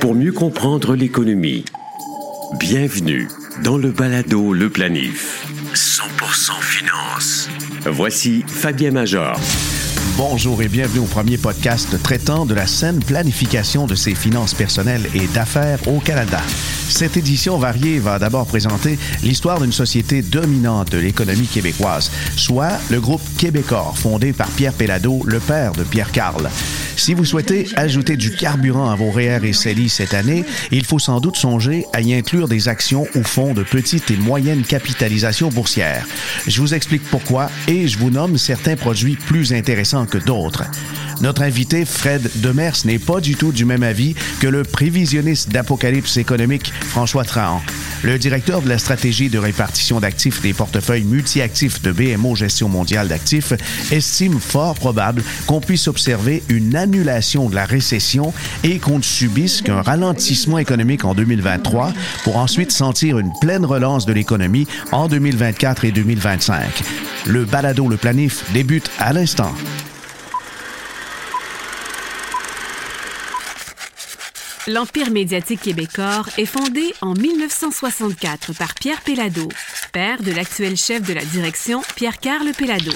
Pour mieux comprendre l'économie, bienvenue dans le balado Le Planif. 100% finance. Voici Fabien Major. Bonjour et bienvenue au premier podcast traitant de la saine planification de ses finances personnelles et d'affaires au Canada. Cette édition variée va d'abord présenter l'histoire d'une société dominante de l'économie québécoise, soit le groupe Québecor, fondé par Pierre Pellado, le père de Pierre Carl. Si vous souhaitez ajouter du carburant à vos REER et CELI cette année, il faut sans doute songer à y inclure des actions ou fonds de petite et moyenne capitalisation boursière. Je vous explique pourquoi et je vous nomme certains produits plus intéressants que d'autres. Notre invité, Fred Demers, n'est pas du tout du même avis que le prévisionniste d'apocalypse économique, François Trahan. Le directeur de la stratégie de répartition d'actifs des portefeuilles multi-actifs de BMO Gestion mondiale d'actifs estime fort probable qu'on puisse observer une annulation de la récession et qu'on ne subisse qu'un ralentissement économique en 2023 pour ensuite sentir une pleine relance de l'économie en 2024 et 2025. Le balado Le Planif débute à l'instant. L'Empire médiatique québécois est fondé en 1964 par Pierre Pellado, père de l'actuel chef de la direction, Pierre-Carl Pellado.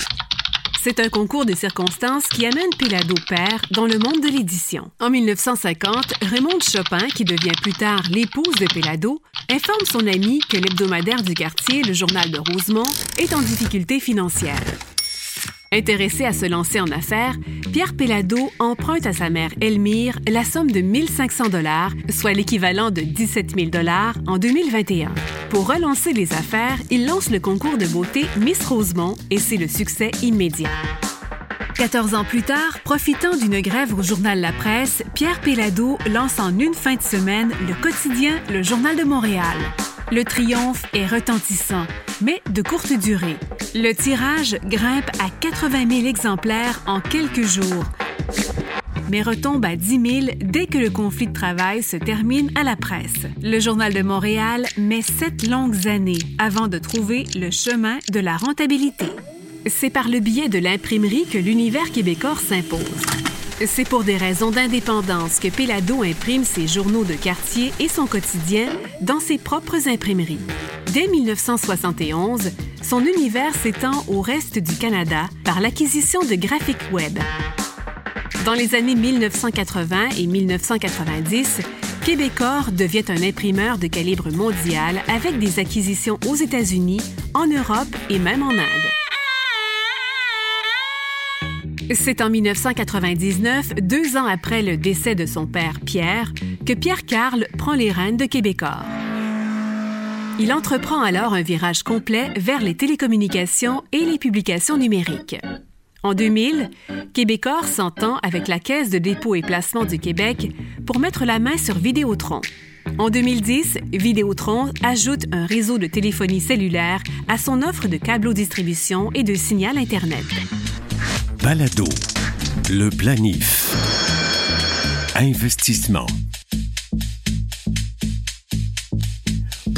C'est un concours de circonstances qui amène Pellado père dans le monde de l'édition. En 1950, Raymond Chopin, qui devient plus tard l'épouse de Pellado, informe son ami que l'hebdomadaire du quartier, le Journal de Rosemont, est en difficulté financière. Intéressé à se lancer en affaires, Pierre Pellado emprunte à sa mère Elmire la somme de 1500 dollars, soit l'équivalent de 17 000 dollars en 2021. Pour relancer les affaires, il lance le concours de beauté Miss Rosemont et c'est le succès immédiat. 14 ans plus tard, profitant d'une grève au journal La Presse, Pierre Pellado lance en une fin de semaine le quotidien Le Journal de Montréal. Le triomphe est retentissant, mais de courte durée. Le tirage grimpe à 80 000 exemplaires en quelques jours, mais retombe à 10 000 dès que le conflit de travail se termine à la presse. Le Journal de Montréal met sept longues années avant de trouver le chemin de la rentabilité. C'est par le biais de l'imprimerie que l'univers québécois s'impose. C'est pour des raisons d'indépendance que Pellado imprime ses journaux de quartier et son quotidien dans ses propres imprimeries. Dès 1971, son univers s'étend au reste du Canada par l'acquisition de Graphic Web. Dans les années 1980 et 1990, Québecor devient un imprimeur de calibre mondial avec des acquisitions aux États-Unis, en Europe et même en Inde. C'est en 1999, deux ans après le décès de son père Pierre, que Pierre Carl prend les rênes de Québecor. Il entreprend alors un virage complet vers les télécommunications et les publications numériques. En 2000, Québecor s'entend avec la Caisse de dépôt et placement du Québec pour mettre la main sur Vidéotron. En 2010, Vidéotron ajoute un réseau de téléphonie cellulaire à son offre de câblo-distribution et de signal Internet. Balado. Le planif. Investissement.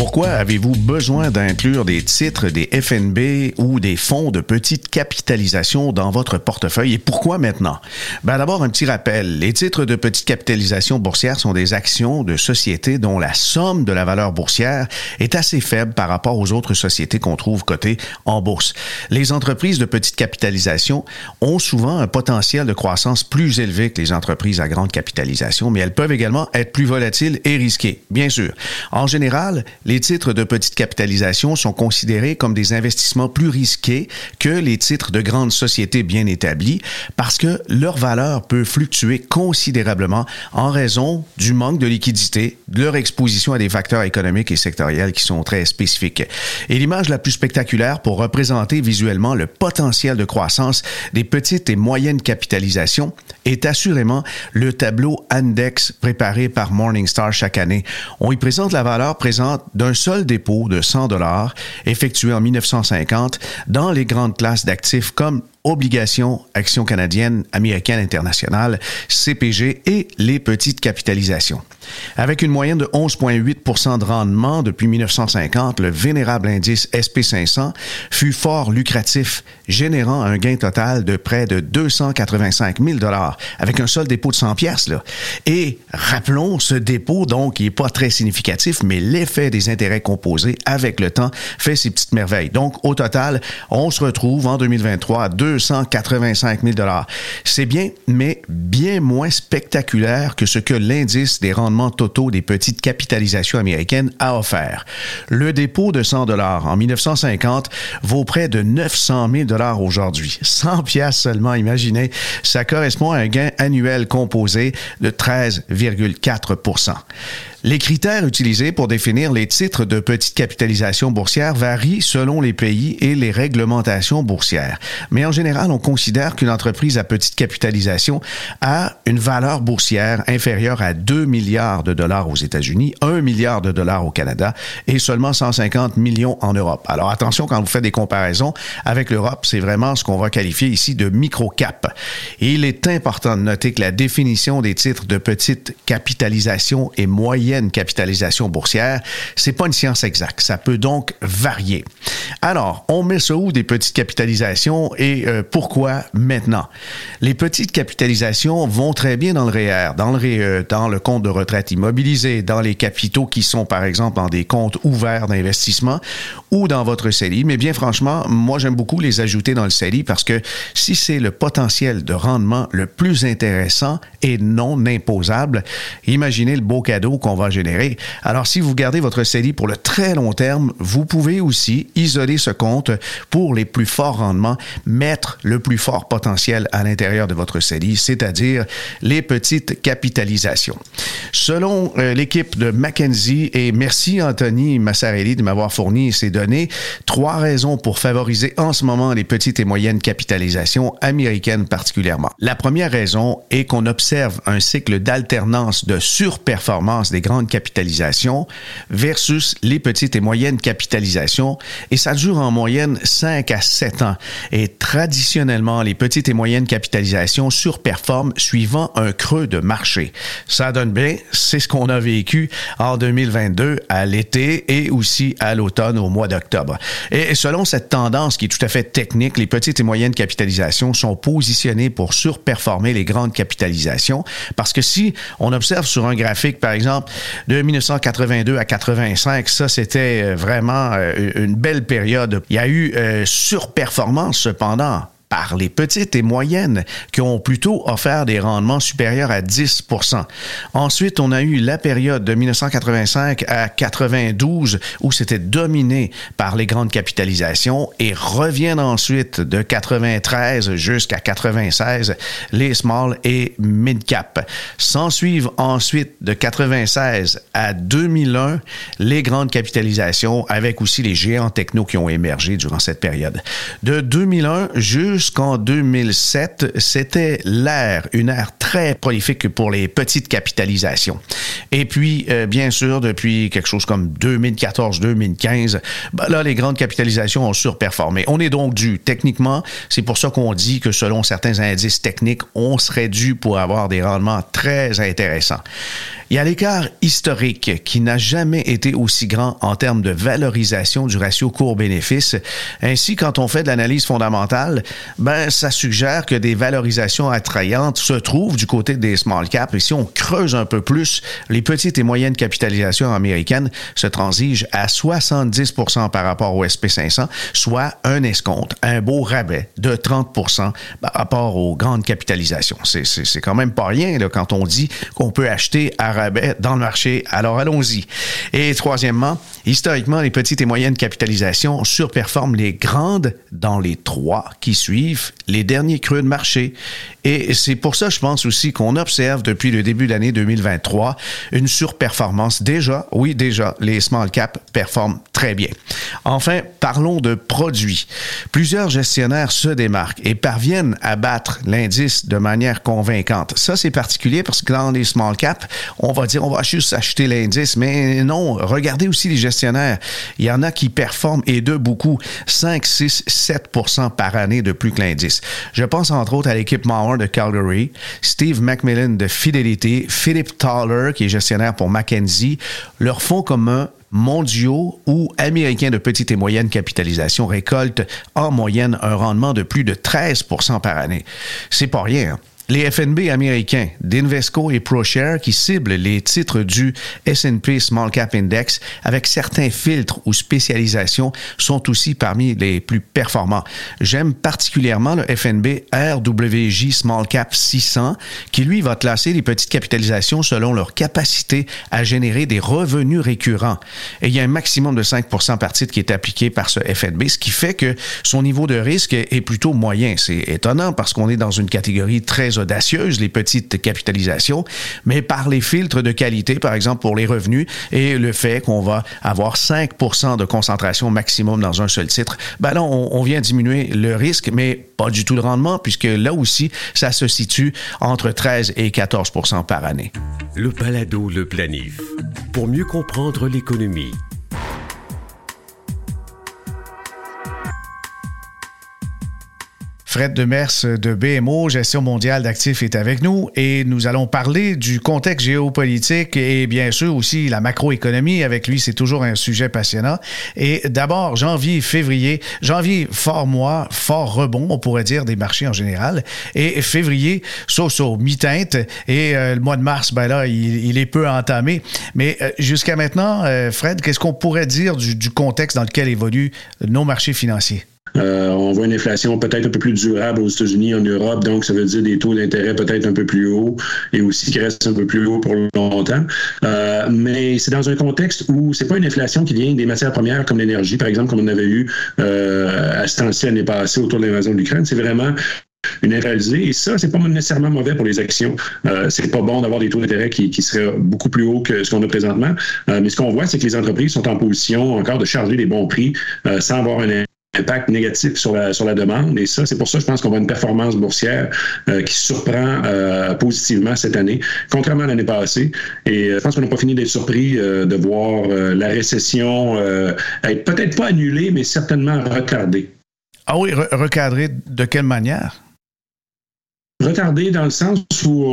Pourquoi avez-vous besoin d'inclure des titres, des FNB ou des fonds de petite capitalisation dans votre portefeuille et pourquoi maintenant? Ben D'abord, un petit rappel. Les titres de petite capitalisation boursière sont des actions de sociétés dont la somme de la valeur boursière est assez faible par rapport aux autres sociétés qu'on trouve cotées en bourse. Les entreprises de petite capitalisation ont souvent un potentiel de croissance plus élevé que les entreprises à grande capitalisation, mais elles peuvent également être plus volatiles et risquées, bien sûr. En général, les titres de petite capitalisation sont considérés comme des investissements plus risqués que les titres de grandes sociétés bien établies parce que leur valeur peut fluctuer considérablement en raison du manque de liquidité, de leur exposition à des facteurs économiques et sectoriels qui sont très spécifiques. Et l'image la plus spectaculaire pour représenter visuellement le potentiel de croissance des petites et moyennes capitalisations est assurément le tableau Index préparé par Morningstar chaque année. On y présente la valeur présente d'un seul dépôt de 100 dollars effectué en 1950 dans les grandes classes d'actifs comme obligations, actions canadiennes, américaines, internationales, CPG et les petites capitalisations. Avec une moyenne de 11,8% de rendement depuis 1950, le vénérable indice SP500 fut fort lucratif, générant un gain total de près de 285 000 avec un seul dépôt de 100 pièces. Et rappelons ce dépôt donc qui est pas très significatif, mais l'effet des intérêts composés avec le temps fait ses petites merveilles. Donc au total, on se retrouve en 2023 à 285 000 C'est bien, mais bien moins spectaculaire que ce que l'indice des rendements totaux des petites capitalisations américaines a offert. Le dépôt de 100 dollars en 1950 vaut près de 900 000 dollars aujourd'hui. 100 pièces seulement, imaginez, ça correspond à un gain annuel composé de 13,4 les critères utilisés pour définir les titres de petite capitalisation boursière varient selon les pays et les réglementations boursières. Mais en général, on considère qu'une entreprise à petite capitalisation a une valeur boursière inférieure à 2 milliards de dollars aux États-Unis, 1 milliard de dollars au Canada et seulement 150 millions en Europe. Alors attention quand vous faites des comparaisons avec l'Europe, c'est vraiment ce qu'on va qualifier ici de micro-cap. Il est important de noter que la définition des titres de petite capitalisation est moyenne capitalisation boursière, c'est pas une science exacte. Ça peut donc varier. Alors, on met ça où des petites capitalisations et euh, pourquoi maintenant? Les petites capitalisations vont très bien dans le REER, dans le REE, dans le compte de retraite immobilisé, dans les capitaux qui sont par exemple dans des comptes ouverts d'investissement ou dans votre CELI. Mais bien franchement, moi j'aime beaucoup les ajouter dans le CELI parce que si c'est le potentiel de rendement le plus intéressant et non imposable, imaginez le beau cadeau qu'on va générer. Alors, si vous gardez votre CELI pour le très long terme, vous pouvez aussi isoler ce compte pour les plus forts rendements, mettre le plus fort potentiel à l'intérieur de votre CELI, c'est-à-dire les petites capitalisations. Selon euh, l'équipe de McKenzie, et merci Anthony Massarelli de m'avoir fourni ces données, trois raisons pour favoriser en ce moment les petites et moyennes capitalisations américaines particulièrement. La première raison est qu'on observe un cycle d'alternance de surperformance des grandes capitalisations versus les petites et moyennes capitalisations et ça dure en moyenne 5 à 7 ans. Et traditionnellement, les petites et moyennes capitalisations surperforment suivant un creux de marché. Ça donne bien, c'est ce qu'on a vécu en 2022 à l'été et aussi à l'automne au mois d'octobre. Et selon cette tendance qui est tout à fait technique, les petites et moyennes capitalisations sont positionnées pour surperformer les grandes capitalisations parce que si on observe sur un graphique, par exemple, de 1982 à 85, ça c'était euh, vraiment euh, une belle période. Il y a eu euh, surperformance cependant par les petites et moyennes qui ont plutôt offert des rendements supérieurs à 10% Ensuite, on a eu la période de 1985 à 92 où c'était dominé par les grandes capitalisations et reviennent ensuite de 93 jusqu'à 96 les small et mid cap. S'en suivent ensuite de 96 à 2001 les grandes capitalisations avec aussi les géants techno qui ont émergé durant cette période. De 2001 jusqu'à jusqu'en 2007, c'était l'ère, une ère très prolifique pour les petites capitalisations. Et puis, euh, bien sûr, depuis quelque chose comme 2014-2015, ben là, les grandes capitalisations ont surperformé. On est donc dû, techniquement, c'est pour ça qu'on dit que selon certains indices techniques, on serait dû pour avoir des rendements très intéressants. Il y a l'écart historique qui n'a jamais été aussi grand en termes de valorisation du ratio court-bénéfice. Ainsi, quand on fait de l'analyse fondamentale, ben, ça suggère que des valorisations attrayantes se trouvent du côté des small caps. Et si on creuse un peu plus, les petites et moyennes capitalisations américaines se transigent à 70% par rapport au SP500, soit un escompte, un beau rabais de 30% par rapport aux grandes capitalisations. C'est quand même pas rien quand on dit qu'on peut acheter à dans le marché. Alors allons-y. Et troisièmement, historiquement, les petites et moyennes capitalisations surperforment les grandes dans les trois qui suivent les derniers creux de marché. Et c'est pour ça, je pense aussi qu'on observe depuis le début de l'année 2023 une surperformance. Déjà, oui, déjà, les small caps performent très bien. Enfin, parlons de produits. Plusieurs gestionnaires se démarquent et parviennent à battre l'indice de manière convaincante. Ça, c'est particulier parce que dans les small caps, on va dire, on va juste acheter l'indice. Mais non, regardez aussi les gestionnaires. Il y en a qui performent et de beaucoup, 5, 6, 7% par année de plus que l'indice. Je pense entre autres à l'équipe Mauer de Calgary, Steve McMillan de Fidélité, Philip Thaler, qui est gestionnaire pour Mackenzie. Leur fonds commun mondiaux ou américains de petite et moyenne capitalisation récoltent en moyenne un rendement de plus de 13% par année. C'est pas rien. Hein? Les FNB américains d'Invesco et ProShare qui ciblent les titres du S&P Small Cap Index avec certains filtres ou spécialisations sont aussi parmi les plus performants. J'aime particulièrement le FNB RWJ Small Cap 600 qui lui va classer les petites capitalisations selon leur capacité à générer des revenus récurrents. Et il y a un maximum de 5% par titre qui est appliqué par ce FNB, ce qui fait que son niveau de risque est plutôt moyen. C'est étonnant parce qu'on est dans une catégorie très audacieuses, les petites capitalisations, mais par les filtres de qualité, par exemple pour les revenus et le fait qu'on va avoir 5% de concentration maximum dans un seul titre, ben là, on, vient diminuer le risque, mais pas du tout le rendement, puisque là aussi, ça se situe entre 13 et 14% par année. Le balado, le planif. Pour mieux comprendre l'économie Fred Demers de BMO, Gestion mondiale d'actifs, est avec nous et nous allons parler du contexte géopolitique et bien sûr aussi la macroéconomie. Avec lui, c'est toujours un sujet passionnant. Et d'abord, janvier, février. Janvier, fort mois, fort rebond, on pourrait dire, des marchés en général. Et février, so-so, mi-teinte. Et euh, le mois de mars, ben là, il, est peu entamé. Mais euh, jusqu'à maintenant, euh, Fred, qu'est-ce qu'on pourrait dire du, du contexte dans lequel évoluent nos marchés financiers? Euh, on voit une inflation peut-être un peu plus durable aux États-Unis, en Europe, donc ça veut dire des taux d'intérêt peut-être un peu plus hauts et aussi qui restent un peu plus hauts pour longtemps. Euh, mais c'est dans un contexte où c'est pas une inflation qui vient des matières premières comme l'énergie, par exemple, comme on avait eu euh, à ce temps-ci l'année passée autour de l'invasion de l'Ukraine. C'est vraiment une inflation. Et ça, c'est pas nécessairement mauvais pour les actions. Euh, c'est pas bon d'avoir des taux d'intérêt qui, qui, seraient beaucoup plus hauts que ce qu'on a présentement. mais ce qu'on voit, c'est que les entreprises sont en position encore de charger des bons prix sans avoir un impact négatif sur la, sur la demande. Et ça, c'est pour ça, je pense qu'on voit une performance boursière euh, qui surprend euh, positivement cette année, contrairement à l'année passée. Et euh, je pense qu'on n'a pas fini d'être surpris de voir la récession être peut-être pas annulée, mais certainement retardée. Ah oui, recadrée de quelle manière? Retardée dans le sens où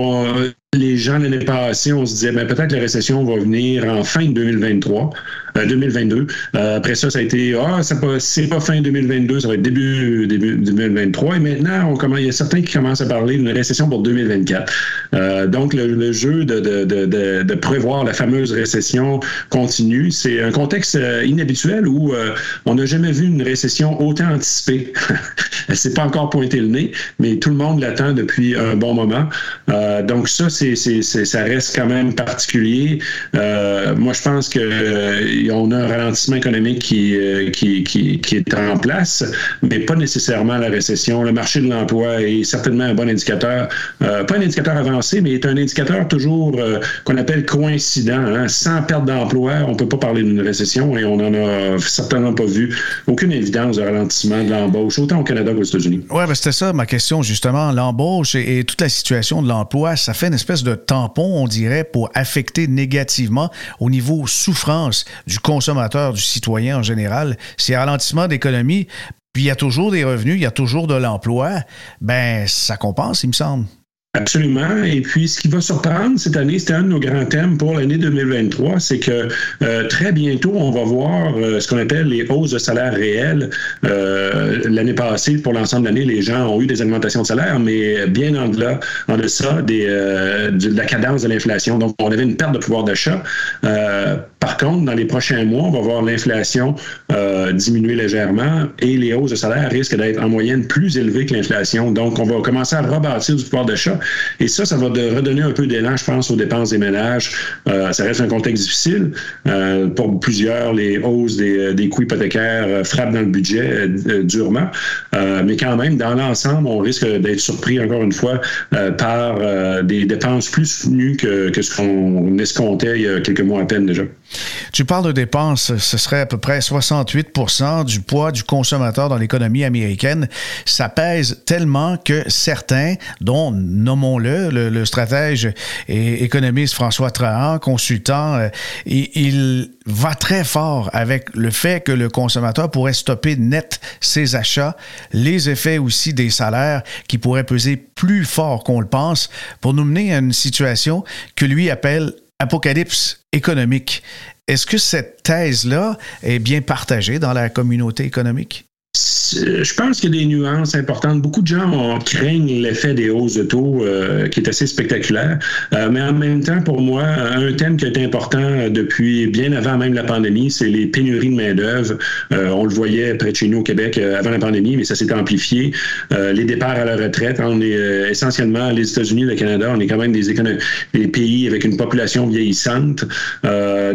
les gens l'année passée, on se disait ben, peut-être la récession va venir en fin de 2023. 2022. Euh, euh, après ça, ça a été ah, c'est pas fin 2022, ça va être début, début 2023. Et maintenant, il y a certains qui commencent à parler d'une récession pour 2024. Euh, donc, le, jeu de, de, de, de, prévoir la fameuse récession continue. C'est un contexte inhabituel où on n'a jamais vu une récession autant anticipée. Elle s'est pas encore pointé le nez, mais tout le monde l'attend depuis un bon moment. donc, ça, c'est, ça reste quand même particulier. moi, je pense que on a un ralentissement économique euh, qui, est en place, mais pas nécessairement la récession. Le marché de l'emploi est certainement un bon indicateur, euh, pas un indicateur avancé, mais est un indicateur toujours euh, qu'on appelle coïncident. Hein. Sans perte d'emploi, on ne peut pas parler d'une récession et on n'en a certainement pas vu aucune évidence de ralentissement de l'embauche, autant au Canada qu'aux États-Unis. Oui, ben c'était ça ma question, justement. L'embauche et, toute la situation de l'emploi, ça fait une espèce de tampon, on dirait, pour affecter négativement au niveau souffrance du consommateur, du citoyen en général, c'est ralentissement d'économie, puis il y a toujours des revenus, il y a toujours de l'emploi, ben ça compense, il me semble. Absolument. Et puis, ce qui va surprendre cette année, c'était un de nos grands thèmes pour l'année 2023, c'est que euh, très bientôt, on va voir euh, ce qu'on appelle les hausses de salaire réelles. Euh, l'année passée, pour l'ensemble de l'année, les gens ont eu des augmentations de salaire, mais bien en delà, en deçà des, de la cadence de l'inflation. Donc, on avait une perte de pouvoir d'achat. Par contre, dans les prochains mois, on va voir l'inflation diminuer légèrement et les hausses de salaire risquent d'être en moyenne plus élevées que l'inflation. Donc, on va commencer à rebâtir du pouvoir d'achat et ça, ça va redonner un peu d'élan, je pense, aux dépenses des ménages. Euh, ça reste un contexte difficile. Euh, pour plusieurs, les hausses des, euh, des coûts hypothécaires frappent dans le budget durement. mais quand même, dans l'ensemble, on risque d'être surpris, encore une fois, par des dépenses plus soutenues que, que ce qu'on escomptait il y a quelques mois à peine déjà. Tu parles de dépenses, ce serait à peu près 68 du poids du consommateur dans l'économie américaine. Ça pèse tellement que certains, dont nommons-le, le, stratège et économiste François Trahan, consultant, euh, il va très fort avec le fait que le consommateur pourrait stopper net ses achats, les effets aussi des salaires qui pourraient peser plus fort qu'on le pense pour nous mener à une situation que lui appelle apocalypse économique. Est-ce que cette thèse-là est bien partagée dans la communauté économique? Je pense qu'il y a des nuances importantes. Beaucoup de gens craignent l'effet des hausses de taux euh, qui est assez spectaculaire. Euh, mais en même temps, pour moi, un thème qui est important depuis bien avant même la pandémie, c'est les pénuries de main-d'œuvre. Euh, on le voyait près de chez nous au Québec avant la pandémie, mais ça s'est amplifié. les départs à la retraite, on est essentiellement les États-Unis, le Canada, on est quand même des, des pays avec une population vieillissante.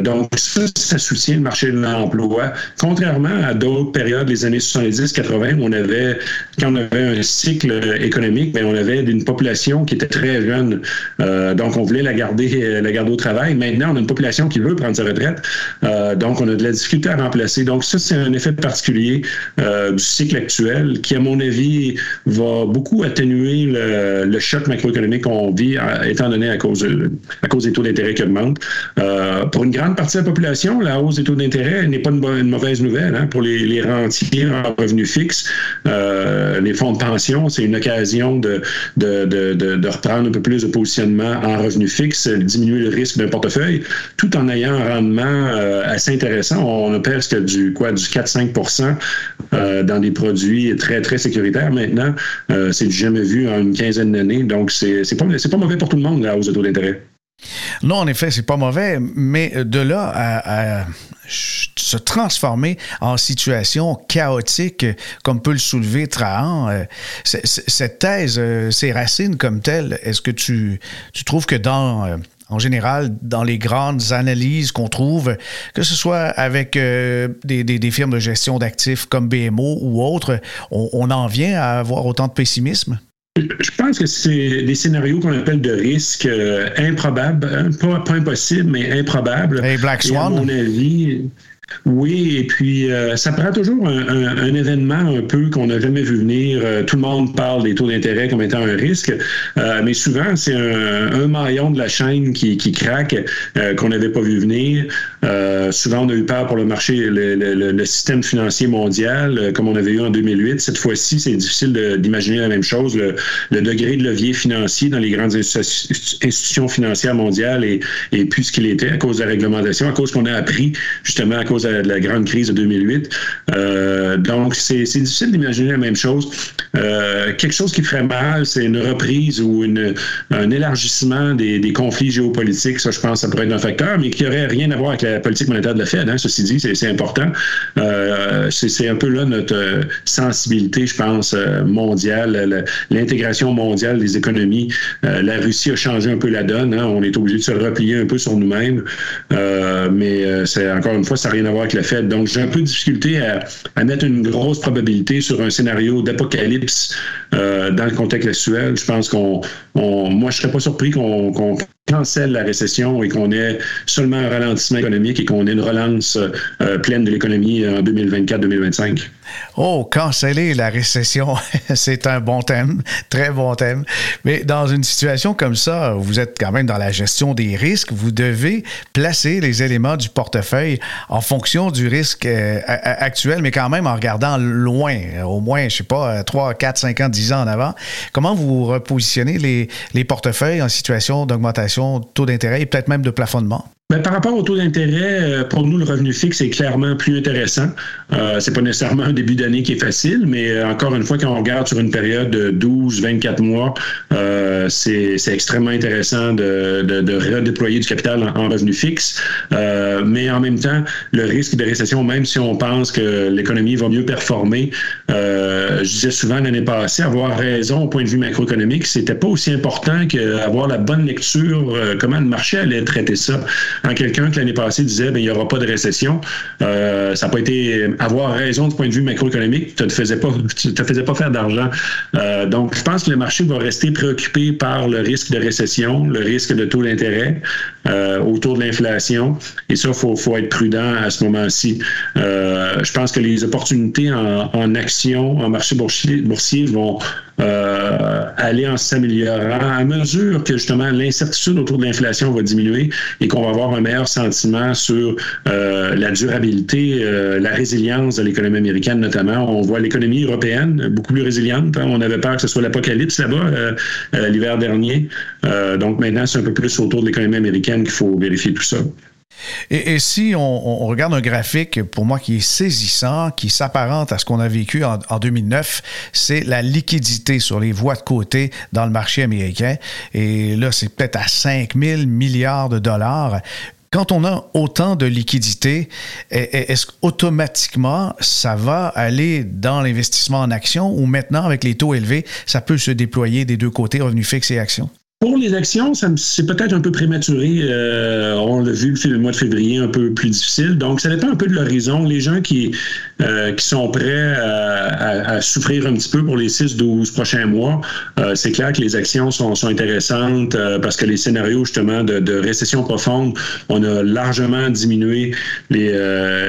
donc, ça, ça soutient le marché de l'emploi. Contrairement à d'autres périodes, les années 70, 80, on avait, quand on avait un cycle économique, mais ben, on avait une population qui était très jeune. Euh, donc, on voulait la garder, la garder au travail. Maintenant, on a une population qui veut prendre sa retraite. Euh, donc, on a de la difficulté à remplacer. Donc, ça, c'est un effet particulier euh, du cycle actuel qui, à mon avis, va beaucoup atténuer le, choc macroéconomique qu'on vit, étant donné à cause, des taux d'intérêt qui augmentent. pour une grande partie de la population, la hausse des taux d'intérêt n'est pas une, mauvaise nouvelle. Hein, pour les, les rentiers en revenu fixe. Euh, les fonds de pension, c'est une occasion de, de, de, de, reprendre un peu plus de positionnement en revenu fixe, diminuer le risque d'un portefeuille, tout en ayant un rendement euh, assez intéressant. On a presque du quoi du 4-5% euh, dans des produits très, très sécuritaires maintenant. c'est du jamais vu en une quinzaine d'années. Donc, c'est pas, pas mauvais pour tout le monde, la hausse de taux d'intérêt. Non, en effet, c'est pas mauvais, mais de là à, se transformer en situation chaotique, comme peut le soulever Trahan, euh, cette thèse, euh, ses racines comme telles, est-ce que tu, tu trouves que dans euh, en général, dans les grandes analyses qu'on trouve, que ce soit avec des, des, firmes de gestion d'actifs comme BMO ou autres, on, on en vient à avoir autant de pessimisme? Je pense que c'est des scénarios qu'on appelle de risque euh, improbables, hein, pas, pas impossible, mais improbables. Et Black Swan. à mon avis, oui, et puis euh, ça prend toujours un, événement un peu qu'on n'a jamais vu venir. Euh, tout le monde parle des taux d'intérêt comme étant un risque, euh, mais souvent c'est un, maillon de la chaîne qui, craque qu'on n'avait pas vu venir. souvent on a eu peur pour le marché, le, système financier mondial, comme on avait eu en 2008. Cette fois-ci, c'est difficile d'imaginer la même chose. Le, degré de levier financier dans les grandes institutions financières mondiales est plus ce qu'il était à cause de la réglementation, à cause qu'on a appris justement à cause de la grande crise de 2008. Euh, donc, c'est difficile d'imaginer la même chose. Euh, quelque chose qui ferait mal, c'est une reprise ou un élargissement des, conflits géopolitiques. Ça, je pense, ça pourrait être un facteur, mais qui n'aurait rien à voir avec la politique monétaire de la Fed. Hein, ceci dit, c'est important. Euh, c'est un peu là notre sensibilité, je pense, mondiale, l'intégration mondiale des économies. la Russie a changé un peu la donne. Hein, on est obligé de se replier un peu sur nous-mêmes. mais c'est encore une fois, ça n'a rien Fed. Donc, j'ai un peu de difficulté à, mettre une grosse probabilité sur un scénario d'apocalypse euh, dans le contexte actuel. Je pense qu'on, moi, je serais pas surpris qu'on cancelle la récession et qu'on ait seulement un ralentissement économique et qu'on ait une relance euh, pleine de l'économie en 2024-2025. Oh, canceller la récession, c'est un bon thème, très bon thème. Mais dans une situation comme ça, vous êtes quand même dans la gestion des risques. Vous devez placer les éléments du portefeuille en fonction du risque euh, actuel, mais quand même en regardant loin, au moins, je sais pas, 3, 4, 5 ans, 10 ans en avant. Comment vous repositionnez les, les portefeuilles en situation d'augmentation taux d'intérêt et peut-être même de plafonnement? Ben, par rapport au taux d'intérêt, euh, pour nous, le revenu fixe est clairement plus intéressant. Euh, c'est pas nécessairement un début d'année qui est facile, mais euh, encore une fois, quand on regarde sur une période de 12, 24 mois, euh, c'est extrêmement intéressant de, de, de, redéployer du capital en, revenu fixe. mais en même temps, le risque de récession, même si on pense que l'économie va mieux performer, je disais souvent l'année passée, avoir raison au point de vue macroéconomique, c'était pas aussi important qu'avoir la bonne lecture, comment le marché allait traiter ça en quelqu'un que l'année passée disait ben, il n'y aura pas de récession. Euh, ça n'a pas été avoir raison du point de vue macroéconomique, tu ne te te faisais pas faire d'argent. Euh, donc, je pense que le marché va rester préoccupé par le risque de récession, le risque de taux d'intérêt. autour de l'inflation. Et ça, il faut, faut, être prudent à ce moment-ci. je pense que les opportunités en, en action, en marché boursier, boursier vont euh, aller en s'améliorant à mesure que justement l'incertitude autour de l'inflation va diminuer et qu'on va avoir un meilleur sentiment sur euh, la durabilité, euh, la résilience de l'économie américaine notamment. On voit l'économie européenne beaucoup plus résiliente. Hein. On avait peur que ce soit l'apocalypse là-bas l'hiver dernier. donc maintenant, c'est un peu plus autour de l'économie américaine qu'il faut vérifier tout ça. Et, si on, regarde un graphique, pour moi, qui est saisissant, qui s'apparente à ce qu'on a vécu en, 2009, c'est la liquidité sur les voies de côté dans le marché américain. Et là, c'est peut-être à 5 000 milliards de dollars. Quand on a autant de liquidité, est-ce qu'automatiquement, ça va aller dans l'investissement en actions ou maintenant, avec les taux élevés, ça peut se déployer des deux côtés, revenus fixes et actions? Pour les actions, c'est peut-être un peu prématuré. Euh, on l'a vu le, mois de février un peu plus difficile. Donc, ça dépend un peu de l'horizon. Les gens qui, euh, qui sont prêts à, souffrir un petit peu pour les 6-12 prochains mois, euh, c'est clair que les actions sont, sont intéressantes parce que les scénarios justement de, récession profonde, on a largement diminué les,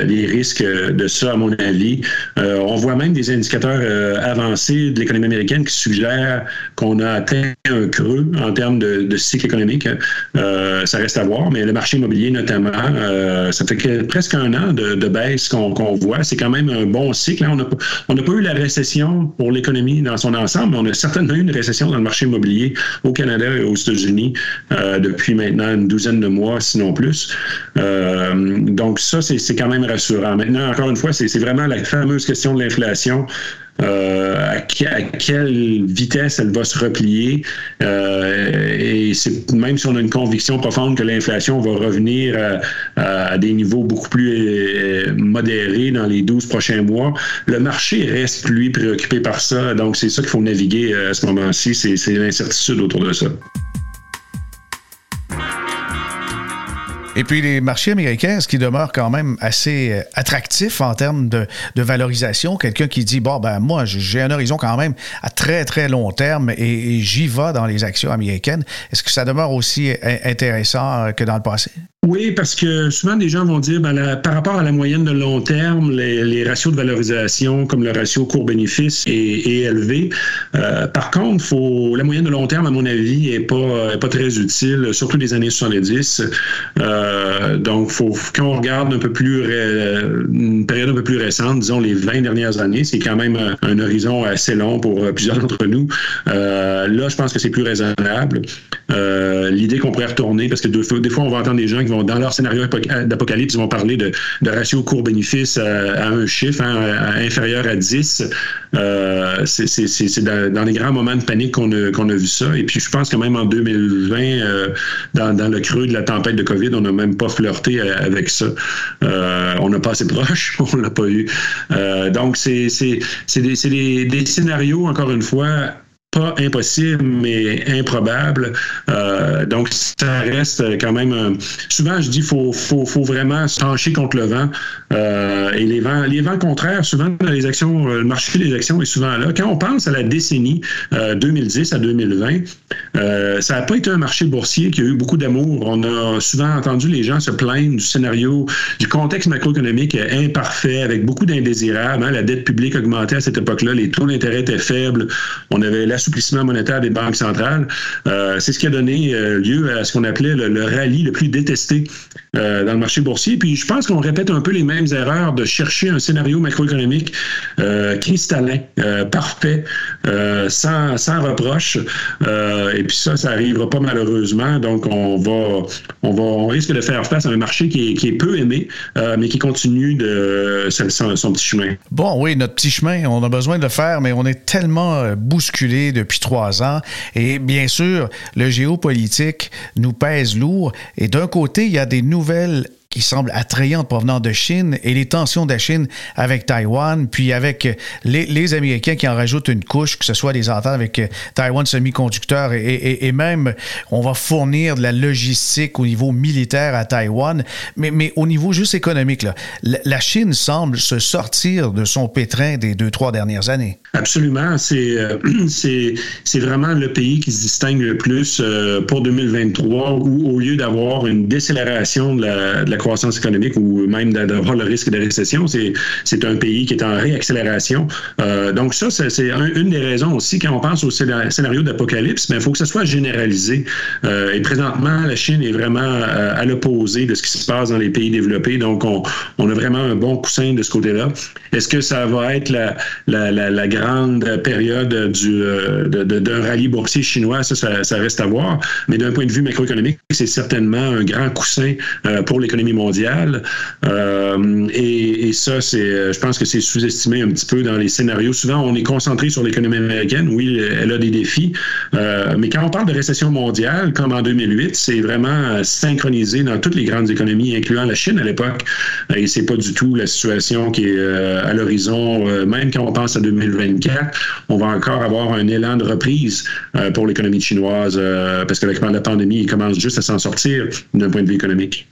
les risques de ça, à mon avis. on voit même des indicateurs avancés de l'économie américaine qui suggèrent qu'on a atteint un creux en termes de, cycle économique. Euh, ça reste à voir, mais le marché immobilier notamment, euh, ça fait presque un an de, baisse qu'on voit. C'est quand même un bon cycle. Hein. On n'a pas eu la récession pour l'économie dans son ensemble, mais on a certainement eu une récession dans le marché immobilier au Canada et aux États-Unis euh, depuis maintenant une douzaine de mois, sinon plus. donc ça, c'est quand même rassurant. Maintenant, encore une fois, c'est vraiment la fameuse question de l'inflation. Euh, à, quelle vitesse elle va se replier. Euh, et même si on a une conviction profonde que l'inflation va revenir à, des niveaux beaucoup plus euh, modérés dans les 12 prochains mois, le marché reste, lui, préoccupé par ça. Donc, c'est ça qu'il faut naviguer à ce moment-ci, c'est l'incertitude autour de ça. Et puis les marchés américains, ce qui demeure quand même assez euh, attractif en termes de, valorisation, quelqu'un qui dit, bon, ben moi, j'ai un horizon quand même à très, très long terme et, j'y vais dans les actions américaines, est-ce que ça demeure aussi euh, intéressant euh, que dans le passé? Oui, parce que souvent des gens vont dire, ben, par rapport à la moyenne de long terme, les, ratios de valorisation, comme le ratio court-bénéfice, est, élevé. par contre, faut, la moyenne de long terme, à mon avis, est pas, pas très utile, surtout des années 70. Euh, donc, faut, quand on regarde un peu plus une période un peu plus récente, disons les 20 dernières années, c'est quand même un, horizon assez long pour euh, plusieurs d'entre nous. Euh, là, je pense que c'est plus raisonnable. L'idée qu'on pourrait retourner, parce que des fois, on va entendre des gens qui dans leur scénario d'apocalypse, ils vont parler de, ratio court-bénéfice à, un chiffre hein, inférieur à 10. c'est dans, les grands moments de panique qu'on a, vu ça. Et puis, je pense que même en 2020, dans, le creux de la tempête de COVID, on a même pas flirté euh, avec ça. Euh, on n'a pas assez proche, on l'a pas eu. Euh, donc, c'est des scénarios, encore une fois, impossible, mais improbable. Euh, donc, ça reste quand même. Euh, souvent, je dis faut, faut, faut vraiment se pencher contre le vent. Euh, et les vents, les vents contraires, souvent dans les actions, le marché des actions est souvent là. Quand on pense à la décennie 2010 à 2020, ça n'a pas été un marché boursier qui a eu beaucoup d'amour. On a souvent entendu les gens se plaindre du scénario, du contexte macroéconomique imparfait, avec beaucoup d'indésirables. Hein. La dette publique augmentait à cette époque-là, les taux d'intérêt étaient faibles. On avait la l'assouplissement monétaire des banques centrales. Euh, c'est ce qui a donné euh, lieu à ce qu'on appelait le, rallye le plus détesté euh, dans le marché boursier. Puis je pense qu'on répète un peu les mêmes erreurs de chercher un scénario macroéconomique cristallin, parfait, sans, sans reproche. et puis ça, ça arrivera pas malheureusement. Donc on va, on va, on risque de faire face à un marché qui est, peu aimé, mais qui continue de son, son petit chemin. Bon, oui, notre petit chemin, on a besoin de le faire, mais on est tellement bousculé depuis trois ans. Et bien sûr, le géopolitique nous pèse lourd. Et d'un côté, il y a des nouvelles qui semble attrayante provenant de Chine et les tensions de la Chine avec Taïwan, puis avec les, Américains qui en rajoutent une couche, que ce soit des ententes avec Taïwan Semiconducteur et, et, même on va fournir de la logistique au niveau militaire à Taïwan, mais, mais au niveau juste économique, là, la Chine semble se sortir de son pétrin des deux, trois dernières années. Absolument. C'est euh, vraiment le pays qui se distingue le plus euh, pour 2023 où au lieu d'avoir une décélération de de la, croissance économique ou même d'avoir le risque de récession, c'est un pays qui est en réaccélération. Euh, donc ça, c'est une des raisons aussi quand on pense au scénario d'apocalypse, il faut que ça soit généralisé. Euh, et présentement, la Chine est vraiment euh, à l'opposé de ce qui se passe dans les pays développés. Donc on, on a vraiment un bon coussin de ce côté-là. Est-ce que ça va être la, la, grande période du, d'un rallye boursier chinois? Ça, ça, reste à voir. Mais d'un point de vue macroéconomique, c'est certainement un grand coussin pour l'économie mondiale. Euh, et, ça, c'est, je pense que c'est sous-estimé un petit peu dans les scénarios. Souvent, on est concentré sur l'économie américaine. Oui, elle a des défis. mais quand on parle de récession mondiale, comme en 2008, c'est vraiment synchronisé dans toutes les grandes économies, incluant la Chine à l'époque. Et c'est pas du tout la situation qui est à l'horizon, euh, même quand on pense à 2024, on va encore avoir un élan de reprise euh, pour l'économie chinoise euh, parce que la pandémie commence juste à s'en sortir d'un point de vue économique.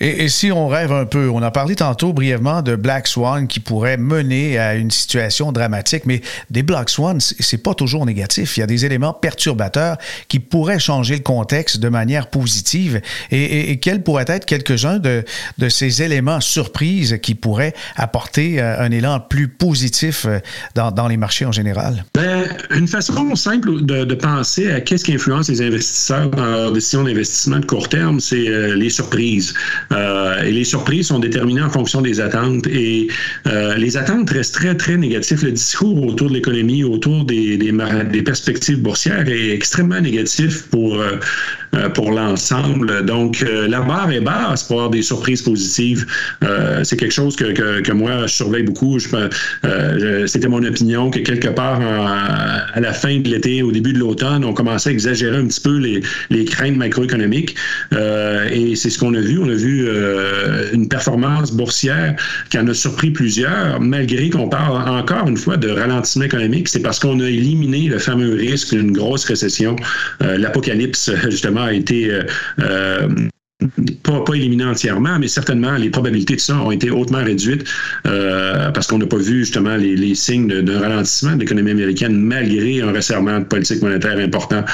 Et, si on rêve un peu, on a parlé tantôt brièvement de Black Swan qui pourrait mener à une situation dramatique, mais des Black Swans, c'est pas toujours négatif. Il y a des éléments perturbateurs qui pourraient changer le contexte de manière positive. Et, quels pourraient être quelques-uns de, ces éléments surprises qui pourraient apporter euh, un élan plus positif euh, dans, les marchés en général? Ben, une façon simple de, penser à qu'est-ce qui influence les investisseurs dans leurs décisions d'investissement de court terme, c'est euh, les surprises. Euh, et les surprises sont déterminées en fonction des attentes. Et euh, les attentes restent très, très négatives. Le discours autour de l'économie, autour des, des, des, perspectives boursières est extrêmement négatif pour, euh, pour l'ensemble. Donc, euh, la barre est basse pour avoir des surprises positives. Euh, c'est quelque chose que, que, que, moi, je surveille beaucoup. C'était mon opinion que quelque part, à la fin de l'été, au début de l'automne, on commençait à exagérer un petit peu les, les craintes macroéconomiques. et c'est ce qu'on a vu. On a vu une performance boursière qui en a surpris plusieurs, malgré qu'on parle encore une fois de ralentissement économique. C'est parce qu'on a éliminé le fameux risque d'une grosse récession, l'apocalypse, justement, a été euh, euh, pas, pas éliminé entièrement, mais certainement les probabilités de ça ont été hautement réduites euh, parce qu'on n'a pas vu justement les, signes d'un ralentissement de l'économie américaine malgré un resserrement de politique monétaire important.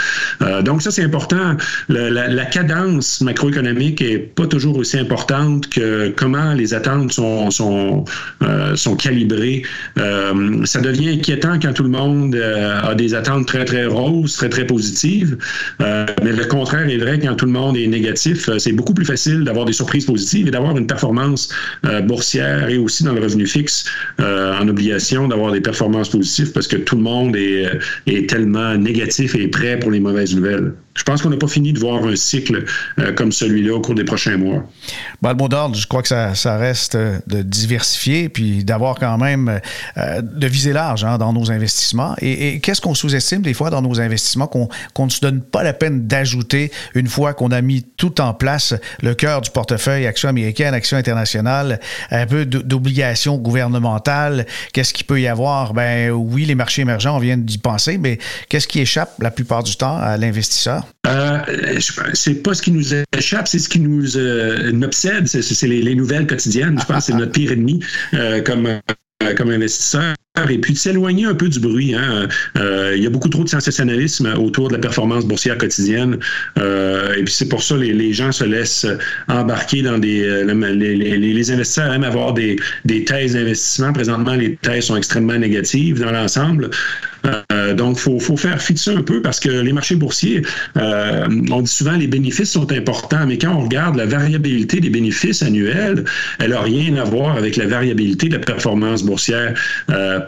Euh, donc ça, c'est important. La, cadence macroéconomique est pas toujours aussi importante que comment les attentes sont, sont, euh, sont calibrées. Ça devient inquiétant quand tout le monde a des attentes très, très roses, très, très positives. Mais le contraire est vrai quand tout le monde est négatif. C'est beaucoup plus facile d'avoir des surprises positives et d'avoir une performance euh, boursière et aussi dans le revenu fixe euh, en obligation d'avoir des performances positives parce que tout le monde est, euh, est tellement négatif et prêt pour les mauvaises nouvelles je pense qu'on n'a pas fini de voir un cycle euh, comme celui-là au cours des prochains mois. Bon, le mot d'ordre, je crois que ça, ça, reste euh, de diversifier puis d'avoir quand même euh, de viser large hein, dans nos investissements. Et, qu'est-ce qu'on sous-estime des fois dans nos investissements qu'on qu'on ne se donne pas la peine d'ajouter une fois qu'on a mis tout en place le cœur du portefeuille, action américaine, action internationale, un peu d'obligations gouvernementales? Qu'est-ce qu'il peut y avoir? Ben oui, les marchés émergents, on vient d'y penser, mais qu'est-ce qui échappe la plupart du temps à l'investisseur? Euh, c'est pas ce qui nous échappe, c'est ce qui nous euh, obsède, c'est les, nouvelles quotidiennes. Je pense que c'est notre pire ennemi euh, comme, euh, comme investisseur et puis de s'éloigner un peu du bruit. Hein. Euh, il y a beaucoup trop de sensationnalisme autour de la performance boursière quotidienne. Euh, et puis c'est pour ça les, les gens se laissent embarquer dans des... Euh, les, investisseurs aiment avoir des, thèses d'investissement. Présentement, les thèses sont extrêmement négatives dans l'ensemble. Donc, il faut, faire fi de ça un peu parce que les marchés boursiers, on dit souvent les bénéfices sont importants, mais quand on regarde la variabilité des bénéfices annuels, elle n'a rien à voir avec la variabilité de la performance boursière.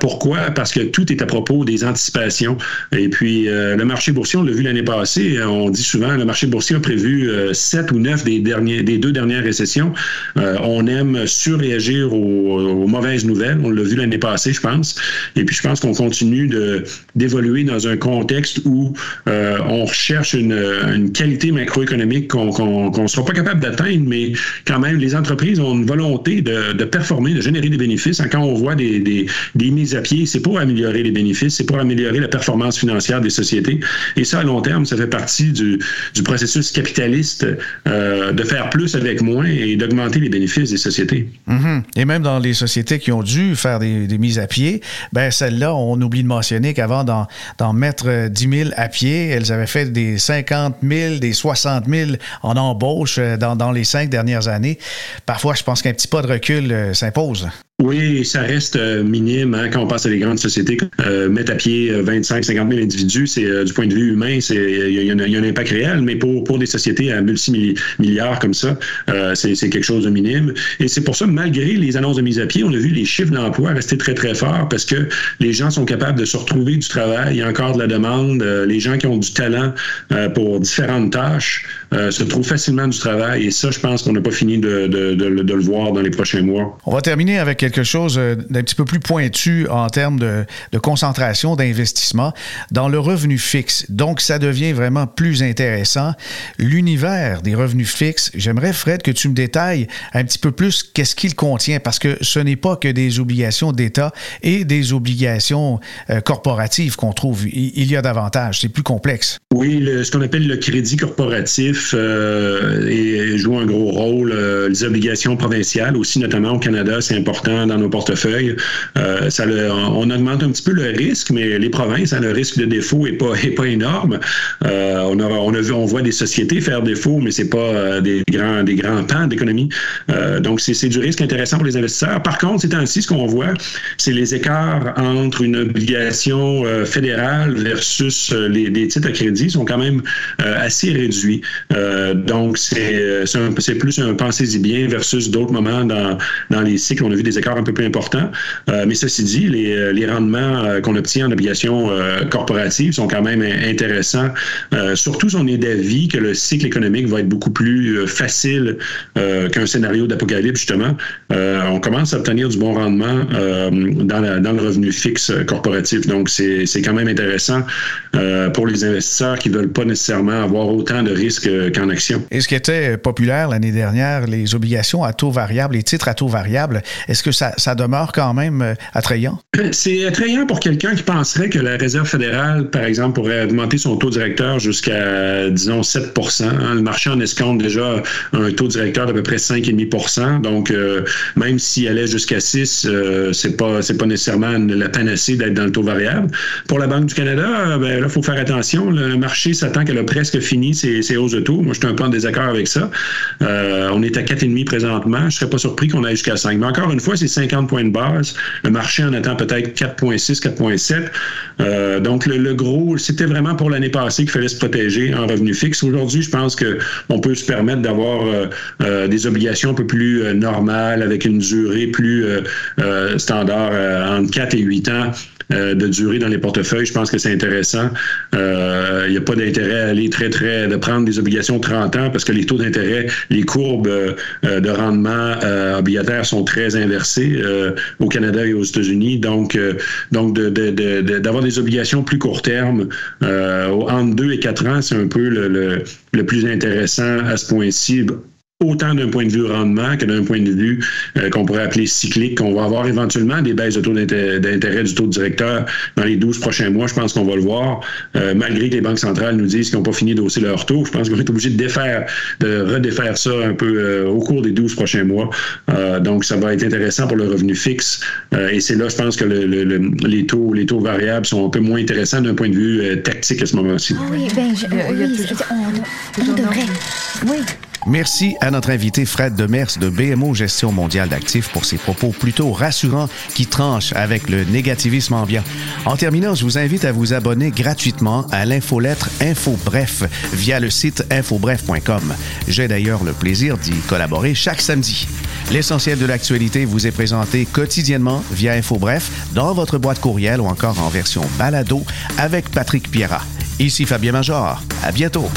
Pourquoi? Parce que tout est à propos des anticipations. Et puis, euh, le marché boursier, on l'a vu l'année passée, on dit souvent, le marché boursier a prévu euh, sept ou neuf des, des deux dernières récessions. Euh, on aime surréagir aux, mauvaises nouvelles. On l'a vu l'année passée, je pense. Et puis, je pense qu'on continue d'évoluer dans un contexte où on recherche une, qualité macroéconomique qu'on ne sera pas capable d'atteindre, mais quand même, les entreprises ont une volonté de, de performer, de générer des bénéfices. Quand on voit des, des, des à pied, c'est pour améliorer les bénéfices, c'est pour améliorer la performance financière des sociétés. Et ça, à long terme, ça fait partie du, processus capitaliste euh, de faire plus avec moins et d'augmenter les bénéfices des sociétés. Mm-hmm. Et même dans les sociétés qui ont dû faire des, mises à pied, ben celles-là, on oublie de mentionner qu'avant d'en mettre 10 000 à pied, elles avaient fait des 50 000, des 60 000 en embauche euh, dans, les cinq dernières années. Parfois, je pense qu'un petit pas de recul euh, s'impose. Oui, ça reste euh, minime hein, quand on passe à des grandes sociétés. Euh, mettre à pied 25, 50 000 individus, c'est euh, du point de vue humain, c'est il y, a un impact réel, mais pour, pour des sociétés à multimilliards comme ça, euh, c'est quelque chose de minime. Et c'est pour ça, malgré les annonces de mise à pied, on a vu les chiffres d'emploi rester très, très forts parce que les gens sont capables de se retrouver du travail. Il y a encore de la demande. les gens qui ont du talent pour différentes tâches se trouvent facilement du travail. Et ça, je pense qu'on n'a pas fini de, de, de, de le voir dans les prochains mois. On va terminer avec quelque chose euh, d'un petit peu plus pointu en termes de, de concentration d'investissement dans le revenu fixe. Donc, ça devient vraiment plus intéressant. L'univers des revenus fixes, j'aimerais, Fred, que tu me détailles un petit peu plus qu'est-ce qu'il contient, parce que ce n'est pas que des obligations d'État et des obligations euh, corporatives qu'on trouve. Il, y a davantage, c'est plus complexe. Oui, le, ce qu'on appelle le crédit corporatif euh, et joue un gros rôle. Euh, les obligations provinciales aussi, notamment au Canada, c'est important dans nos portefeuilles. Euh, ça on augmente un petit peu le risque, mais les provinces, hein, le risque de défaut est pas, est pas énorme. On, on, voit des sociétés faire défaut, mais c'est pas des grands, des grands pans d'économie. Donc, c'est du risque intéressant pour les investisseurs. Par contre, c'est ainsi ce qu'on voit, c'est les écarts entre une obligation fédérale versus les, les, titres à crédit sont quand même assez réduits. Donc, c'est plus un pensez-y bien versus d'autres moments dans, dans les cycles. On a vu des écarts un peu plus importants. Euh, mais ceci dit, les, euh, les rendements euh, qu'on obtient en obligations euh, corporatives sont quand même intéressants, euh, surtout si on est d'avis que le cycle économique va être beaucoup plus facile qu'un scénario d'apocalypse, justement. on commence à obtenir du bon rendement dans, dans, le revenu fixe corporatif. Donc, c'est quand même intéressant pour les investisseurs qui ne veulent pas nécessairement avoir autant de risques qu'en action. Et ce qui était populaire l'année dernière, les obligations à taux variable, les titres à taux variable, est-ce que ça, ça, demeure quand même euh, attrayant? C'est attrayant pour quelqu'un qui penserait que la Réserve fédérale, par exemple, pourrait augmenter son taux directeur jusqu'à, disons, 7 hein. Le marché en escompte déjà un taux directeur d'à peu près 5,5% Donc, euh, même s'il allait jusqu'à 6, euh, c'est pas c'est pas nécessairement la panacée d'être dans le taux variable. Pour la Banque du Canada, ben, là, il faut faire attention. Le marché s'attend qu'elle a presque fini ses, ses, hausses de Moi, je suis un peu en désaccord avec ça. Euh, on est à 4,5 présentement. Je serais pas surpris qu'on aille jusqu'à 5. Mais encore une fois, c'est 50 points de base. Le marché en attend peut-être 4,6, 4,7. Euh, donc, le, gros, c'était vraiment pour l'année passée qu'il fallait se protéger en revenu fixe. Aujourd'hui, je pense qu'on peut se permettre d'avoir euh, des obligations un peu plus normales, avec une durée plus standard entre 4 et 8 ans euh, de durée dans les portefeuilles. Je pense que c'est intéressant. Il euh, n'y a pas d'intérêt à aller très, très, de prendre des obligations de 30 ans parce que les taux d'intérêt, les courbes euh, de rendement obligataire sont très inversées au Canada et aux États-Unis. Donc, donc d'avoir de, de, de, des obligations plus court terme, entre 2 et 4 ans, c'est un peu le, le plus intéressant à ce point-ci autant d'un point de vue rendement que d'un point de vue euh, qu'on pourrait appeler cyclique, qu'on va avoir éventuellement des baisses de taux d'intérêt du taux directeur dans les 12 prochains mois. Je pense qu'on va le voir, euh, malgré que les banques centrales nous disent qu'ils n'ont pas fini d'hausser leur taux. Je pense qu'on est obligé de défaire, de redéfaire ça un peu euh, au cours des 12 prochains mois. Euh, donc, ça va être intéressant pour le revenu fixe. Euh, et c'est là, je pense que le, le, le, les taux les taux variables sont un peu moins intéressants d'un point de vue euh, tactique à ce moment-ci. Oh oui, ben, je, oui, on, on devrait. Oui. Merci à notre invité Fred Demers de BMO Gestion mondiale d'actifs pour ses propos plutôt rassurants qui tranchent avec le négativisme ambiant. En terminant, je vous invite à vous abonner gratuitement à l'infolettre InfoBref via le site infobref.com. J'ai d'ailleurs le plaisir d'y collaborer chaque samedi. L'essentiel de l'actualité vous est présenté quotidiennement via InfoBref dans votre boîte courriel ou encore en version balado avec Patrick Pierrat. Ici Fabien Major. À bientôt.